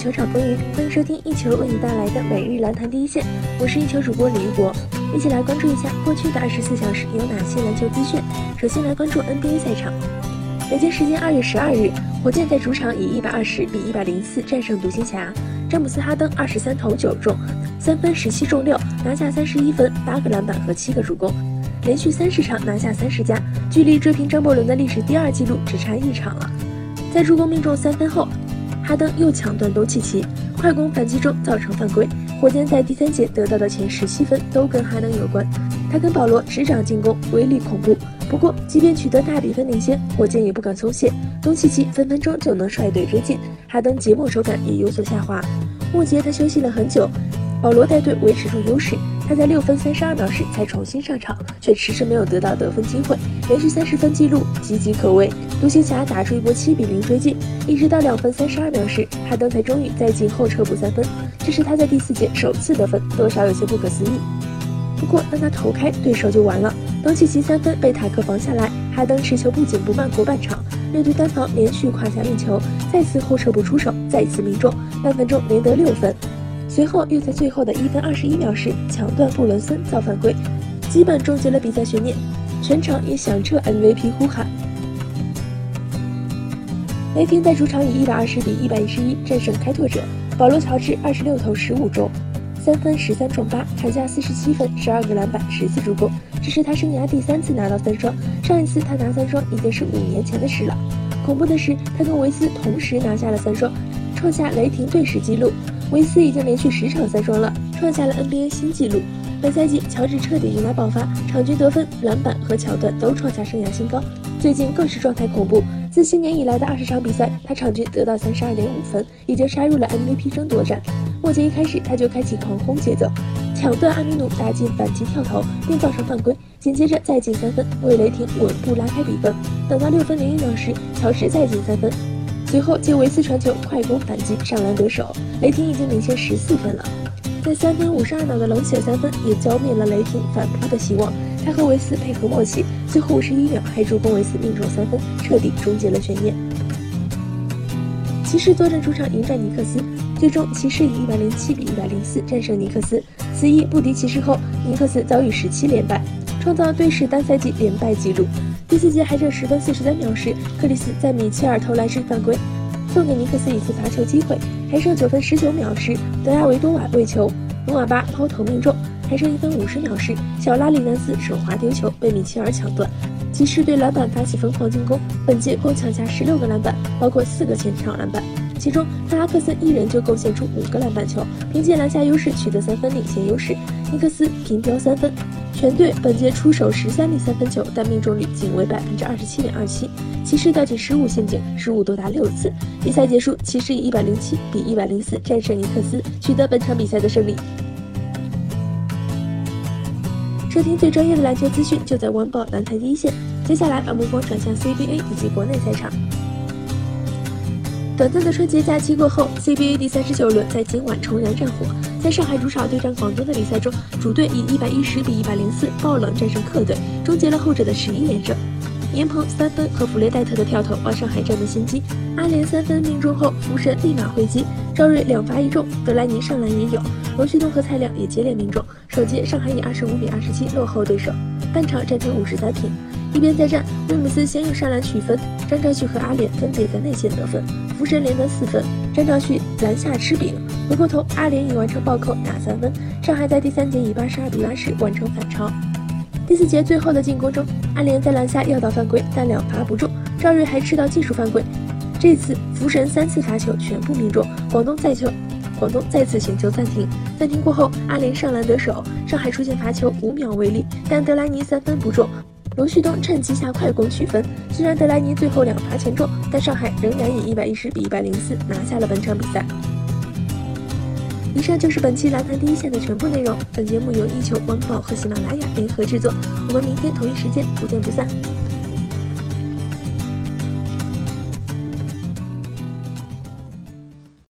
球场风云，欢迎收听一球为你带来的每日篮坛第一线，我是一球主播李玉博，一起来关注一下过去的二十四小时有哪些篮球资讯。首先来关注 NBA 赛场，北京时间二月十二日，火箭在主场以一百二十比一百零四战胜独行侠，詹姆斯哈登二十三投九中，三分十七中六，拿下三十一分、八个篮板和七个助攻，连续三十场拿下三十加，距离追平张伯伦的历史第二纪录只差一场了。在助攻命中三分后。哈登又抢断东契奇，快攻反击中造成犯规。火箭在第三节得到的前十七分都跟哈登有关，他跟保罗执掌进攻，威力恐怖。不过，即便取得大比分领先，火箭也不敢松懈，东契奇分分钟就能率队追进。哈登节末手感也有所下滑，末节他休息了很久，保罗带队维持住优势。他在六分三十二秒时才重新上场，却迟迟没有得到得分机会，连续三十分记录岌岌可危。独行侠打出一波七比零追进，一直到两分三十二秒时，哈登才终于在进后撤步三分，这是他在第四节首次得分，多少有些不可思议。不过当他投开，对手就完了，东契奇三分被塔克防下来，哈登持球不紧不慢过半场，面对单防连续胯下运球，再次后撤步出手，再次命中，半分钟连得六分。随后又在最后的一分二十一秒时抢断布伦森造犯规，基本终结了比赛悬念，全场也响彻 MVP 呼喊。雷霆在主场以一百二十比一百一十一战胜开拓者，保罗乔治二十六投十五中，三分十三中八，砍下四十七分，十二个篮板，十次助攻，这是他生涯第三次拿到三双，上一次他拿三双已经是五年前的事了。恐怖的是，他跟维斯同时拿下了三双，创下雷霆队史纪录。维斯已经连续十场三双了，创下了 NBA 新纪录。本赛季，乔治彻底迎来爆发，场均得分、篮板和抢断都创下生涯新高。最近更是状态恐怖，自新年以来的二十场比赛，他场均得到三十二点五分，已经杀入了 MVP 争夺战。末节一开始，他就开启狂轰节奏，抢断阿米努打进反击跳投，并造成犯规，紧接着再进三分，为雷霆稳步拉开比分。等到六分零一秒时，乔治再进三分。随后接维斯传球，快攻反击上篮得手，雷霆已经领先十四分了。在三分五十二秒的冷血三分，也浇灭了雷霆反扑的希望。他和维斯配合默契，最后五十一秒还助攻维斯命中三分，彻底终结了悬念。骑士坐镇主场迎战尼克斯，最终骑士以一百零七比一百零四战胜尼克斯。此役不敌骑士后，尼克斯遭遇十七连败，创造队史单赛季连败纪录。第四节还剩十分四十三秒时，克里斯在米切尔投篮时犯规，送给尼克斯一次罚球机会。还剩九分十九秒时，德亚维多瓦喂球，努瓦巴抛投命中。还剩一分五十秒时，小拉里南斯手滑丢球被米切尔抢断。骑士对篮板发起疯狂进攻，本节共抢下十六个篮板，包括四个前场篮板，其中克拉克森一人就贡献出五个篮板球，凭借篮下优势取得三分领先优势。尼克斯平标三分。全队本届出手十三粒三分球，但命中率仅为百分之二十七点二七。骑士掉进失误陷阱，失误多达六次。比赛结束，骑士以一百零七比一百零四战胜尼克斯，取得本场比赛的胜利。收听最专业的篮球资讯，就在晚宝篮坛第一线。接下来把目光转向 CBA 以及国内赛场。短暂的春节假期过后，CBA 第三十九轮在今晚重燃战火。在上海主场对战广东的比赛中，主队以一百一十比一百零四爆冷战胜客队，终结了后者的十一连胜。严鹏三分和弗雷戴特的跳投为上海占了先机，阿联三分命中后，福神立马回击，赵睿两罚一中，德莱尼上篮也有，罗旭东和蔡亮也接连命中。首节上海以二十五比二十七落后对手，半场战平五十三平。一边再战，威姆斯先用上篮取分，张兆旭和阿联分别在内线得分，福神连得四分，张兆旭篮下吃饼。回过头，阿联已完成暴扣拿三分，上海在第三节以八十二比八十完成反超。第四节最后的进攻中，阿联在篮下要到犯规，但两罚不中，赵睿还吃到技术犯规。这次福神三次罚球全部命中，广东再球，广东再次请求暂停。暂停过后，阿联上篮得手，上海出现罚球五秒违例，但德莱尼三分不中。刘旭东趁机下快攻取分，虽然德莱尼最后两罚全中，但上海仍然以一百一十比一百零四拿下了本场比赛。以上就是本期篮坛第一线的全部内容。本节目由一球晚宝和喜马拉雅联合制作，我们明天同一时间不见不散。